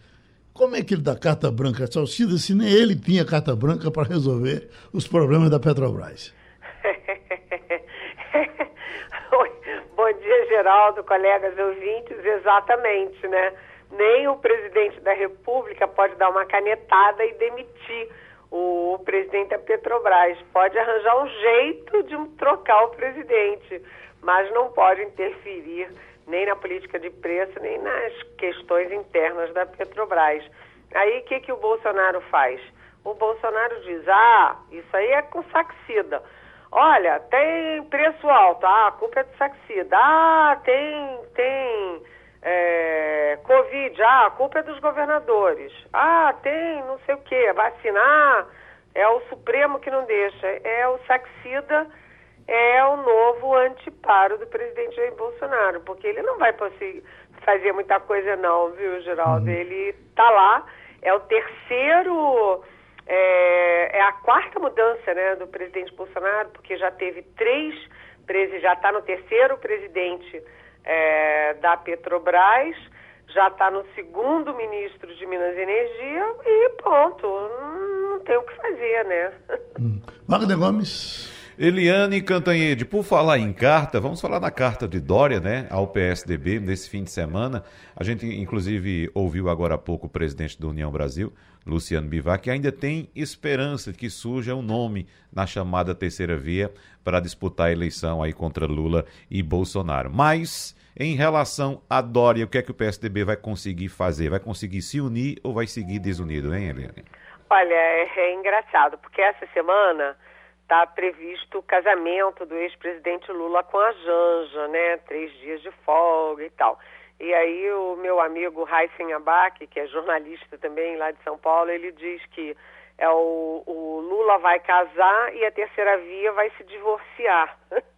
Como é que ele dá carta branca a Salcida se nem ele tinha carta branca para resolver os problemas da Petrobras? Bom dia, Geraldo, colegas ouvintes. Exatamente, né? Nem o presidente da República pode dar uma canetada e demitir o presidente da Petrobras. Pode arranjar um jeito de trocar o presidente, mas não pode interferir nem na política de preço, nem nas questões internas da Petrobras. Aí o que, que o Bolsonaro faz? O Bolsonaro diz: ah, isso aí é com saxida. Olha, tem preço alto, ah, a culpa é do saxida. Ah, tem, tem é, Covid, ah, a culpa é dos governadores. Ah, tem não sei o que, vacinar, é o Supremo que não deixa. É o saxida é o novo antiparo do presidente Jair Bolsonaro, porque ele não vai fazer muita coisa não, viu, Geraldo? Uhum. Ele está lá, é o terceiro, é, é, a quarta mudança né, do presidente Bolsonaro, porque já teve três, já está no terceiro presidente é, da Petrobras, já está no segundo ministro de Minas e Energia e pronto, não, tem o que fazer, né? Hum. Wagner Gomes. Eliane Cantanhede, por falar em carta, vamos falar da carta de Dória, né, ao PSDB nesse fim de semana. A gente, inclusive, ouviu agora há pouco o presidente da União Brasil, Luciano Bivar, que ainda tem esperança de que surja um nome na chamada terceira via para disputar a eleição aí contra Lula e Bolsonaro. Mas, em relação a Dória, o que é que o PSDB vai conseguir fazer? Vai conseguir se unir ou vai seguir desunido, hein, Eliane? Olha, é, é engraçado, porque essa semana está previsto o casamento do ex-presidente Lula com a Janja, né? Três dias de folga e tal. E aí o meu amigo Raíssen Abac, que é jornalista também lá de São Paulo, ele diz que é o, o Lula vai casar e a terceira via vai se divorciar.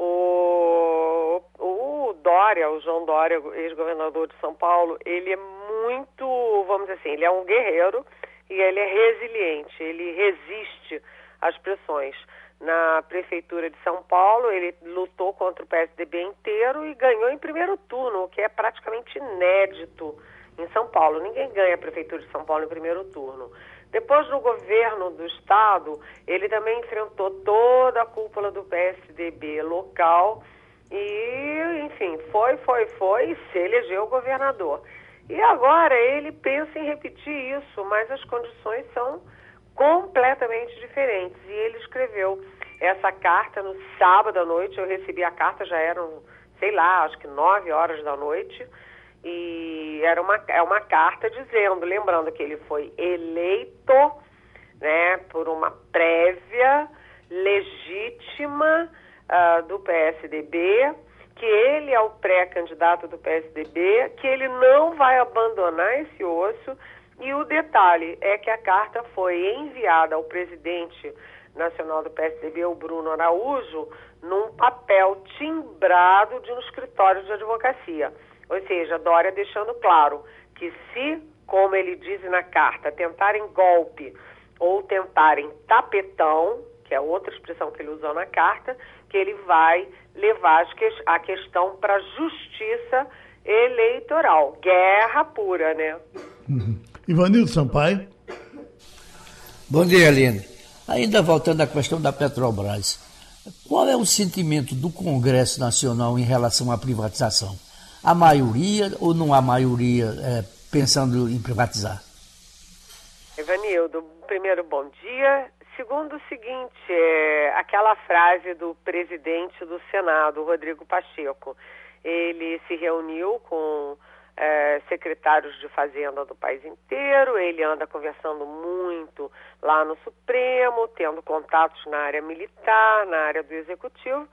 O, o Dória, o João Dória, ex-governador de São Paulo, ele é muito, vamos dizer assim, ele é um guerreiro e ele é resiliente, ele resiste às pressões. Na prefeitura de São Paulo, ele lutou contra o PSDB inteiro e ganhou em primeiro turno, o que é praticamente inédito em São Paulo. Ninguém ganha a prefeitura de São Paulo em primeiro turno. Depois no governo do estado, ele também enfrentou toda a cúpula do PSDB local e, enfim, foi, foi, foi e se elegeu governador. E agora ele pensa em repetir isso, mas as condições são completamente diferentes. E ele escreveu essa carta no sábado à noite. Eu recebi a carta, já eram, sei lá, acho que nove horas da noite. E era uma, é uma carta dizendo, lembrando que ele foi eleito né, por uma prévia legítima uh, do PSDB, que ele é o pré-candidato do PSDB, que ele não vai abandonar esse osso. E o detalhe é que a carta foi enviada ao presidente nacional do PSDB, o Bruno Araújo, num papel timbrado de um escritório de advocacia. Ou seja, Dória deixando claro que se, como ele diz na carta, tentarem golpe ou tentarem tapetão, que é outra expressão que ele usou na carta, que ele vai levar a questão para a justiça eleitoral. Guerra pura, né? Uhum. Ivanildo Sampaio. Bom dia, Aline. Ainda voltando à questão da Petrobras, qual é o sentimento do Congresso Nacional em relação à privatização? a maioria ou não há maioria é, pensando em privatizar? Evanildo, primeiro, bom dia. Segundo, o seguinte, é, aquela frase do presidente do Senado, Rodrigo Pacheco. Ele se reuniu com é, secretários de Fazenda do país inteiro, ele anda conversando muito lá no Supremo, tendo contatos na área militar, na área do Executivo,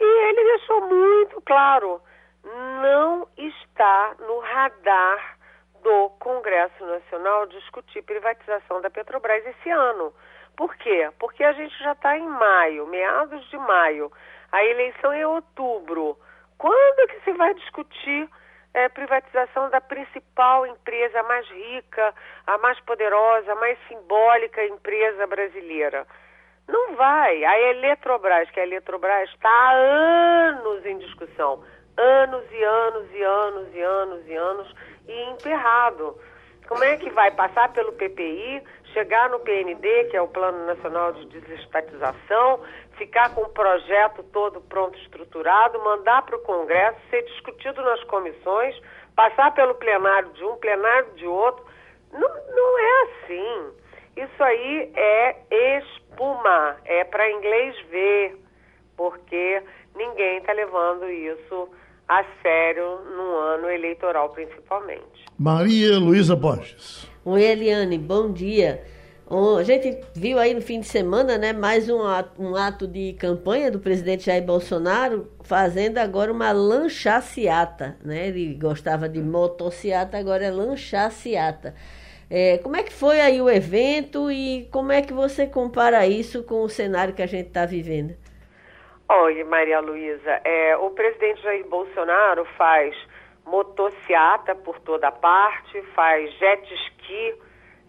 e ele deixou muito claro não está no radar do Congresso Nacional discutir privatização da Petrobras esse ano. Por quê? Porque a gente já está em maio, meados de maio. A eleição é em outubro. Quando que se vai discutir é, privatização da principal empresa mais rica, a mais poderosa, a mais simbólica empresa brasileira? Não vai. A Eletrobras, que a Eletrobras está há anos em discussão anos e anos e anos e anos e anos e emperrado. Como é que vai passar pelo PPI, chegar no PND, que é o Plano Nacional de Desestatização, ficar com o projeto todo pronto estruturado, mandar para o Congresso, ser discutido nas comissões, passar pelo plenário de um, plenário de outro? Não, não é assim. Isso aí é espuma, é para inglês ver, porque ninguém está levando isso a sério no ano eleitoral, principalmente. Maria Luísa Borges. Oi, Eliane, bom dia. a gente viu aí no fim de semana, né, mais um ato, um ato de campanha do presidente Jair Bolsonaro, fazendo agora uma lanchaciata, né? Ele gostava de motociata, agora é lanchaciata. É, como é que foi aí o evento e como é que você compara isso com o cenário que a gente está vivendo? Olha, Maria Luísa, é, o presidente Jair Bolsonaro faz motociata por toda parte, faz jet ski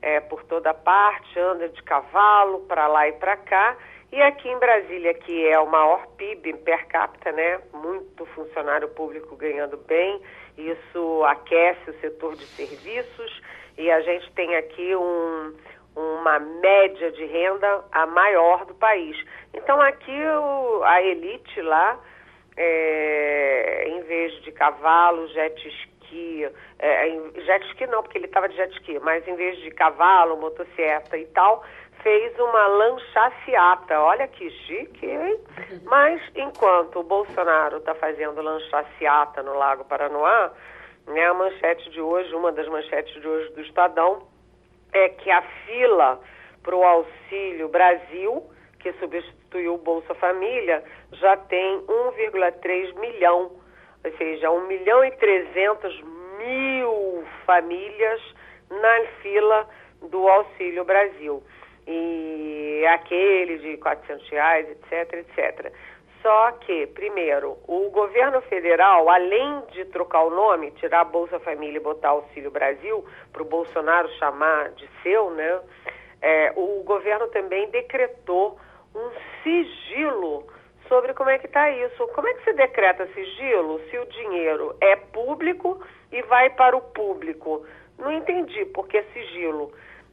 é, por toda parte, anda de cavalo para lá e para cá. E aqui em Brasília, que é o maior PIB per capita, né? Muito funcionário público ganhando bem, isso aquece o setor de serviços e a gente tem aqui um, uma média de renda a maior do país. Então aqui o, a elite lá, é, em vez de cavalo, jet ski, é, jet ski não, porque ele estava de jet ski, mas em vez de cavalo, motocicleta e tal, fez uma lanchaciata. Olha que chique, hein? Mas enquanto o Bolsonaro está fazendo lanchaciata no Lago Paranoá, né, a manchete de hoje, uma das manchetes de hoje do Estadão, é que a fila para o Auxílio Brasil, que substituiu o Bolsa Família, já tem 1,3 milhão, ou seja, 1 milhão e 300 mil famílias na fila do Auxílio Brasil. E aquele de 400 reais, etc, etc. Só que, primeiro, o governo federal, além de trocar o nome, tirar a Bolsa Família e botar Auxílio Brasil, para o Bolsonaro chamar de seu, né? É, o governo também decretou um sigilo sobre como é que está isso. Como é que se decreta sigilo se o dinheiro é público e vai para o público? Não entendi porque é sigilo.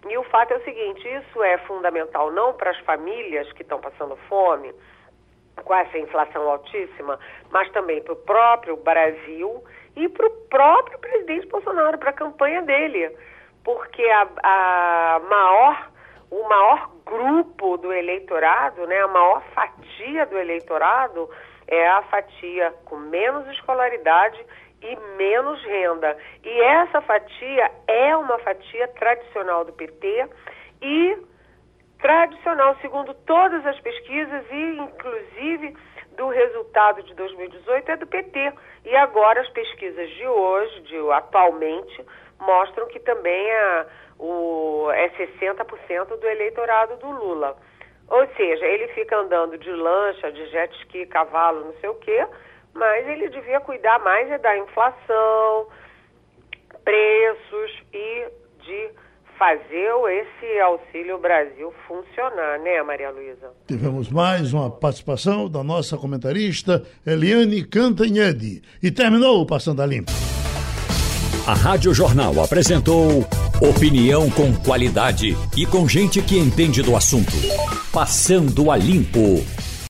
E o fato é o seguinte: isso é fundamental não para as famílias que estão passando fome com essa inflação altíssima, mas também para o próprio Brasil e para o próprio presidente Bolsonaro, para a campanha dele. Porque a, a maior, o maior grupo do eleitorado, né, a maior fatia do eleitorado é a fatia com menos escolaridade e menos renda. E essa fatia é uma fatia tradicional do PT e tradicional, segundo todas as pesquisas e inclusive do resultado de 2018 é do PT. E agora as pesquisas de hoje, de atualmente, mostram que também é, o, é 60% do eleitorado do Lula. Ou seja, ele fica andando de lancha, de jet ski, cavalo, não sei o quê, mas ele devia cuidar mais é da inflação, preços e de fazer esse Auxílio Brasil funcionar, né, Maria Luísa? Tivemos mais uma participação da nossa comentarista Eliane Cantanhede. E terminou o Passando a Limpo. A Rádio Jornal apresentou opinião com qualidade e com gente que entende do assunto. Passando a Limpo.